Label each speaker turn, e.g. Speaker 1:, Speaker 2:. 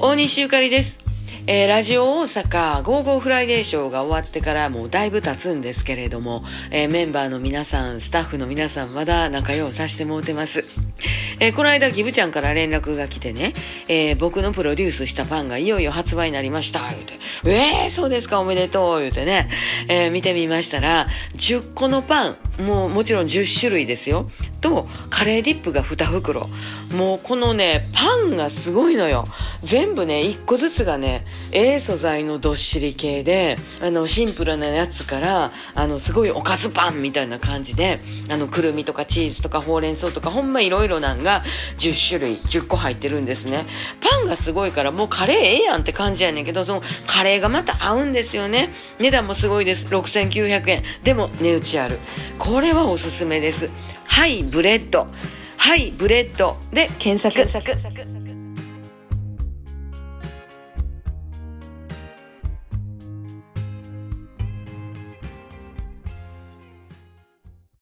Speaker 1: 大西ゆかりです。えーラジオ大阪ゴーゴーフライデーショーが終わってからもうだいぶ経つんですけれども、えーメンバーの皆さん、スタッフの皆さんまだ仲良うさしてもうてます。えーこの間ギブちゃんから連絡が来てね、えー僕のプロデュースしたパンがいよいよ発売になりました、言うて。えー、そうですか、おめでとう、言うてね、えー見てみましたら、10個のパン、もうもちろん10種類ですよ。と、カレーディップが2袋。もうこのね、パンがすごいのよ。全部ね、1個ずつがね、ええ素材のどっしり系で、あの、シンプルなやつから、あの、すごいおかずパンみたいな感じで、あの、くるみとかチーズとかほうれん草とか、ほんまいろいろなんが10種類、10個入ってるんですね。パンがすごいから、もうカレーええやんって感じやねんけど、そのカレーがまた合うんですよね。値段もすごいです。6900円。でも、値打ちある。これはおすすめです。はい、ブレッド。はい、ブレッドで検索。検索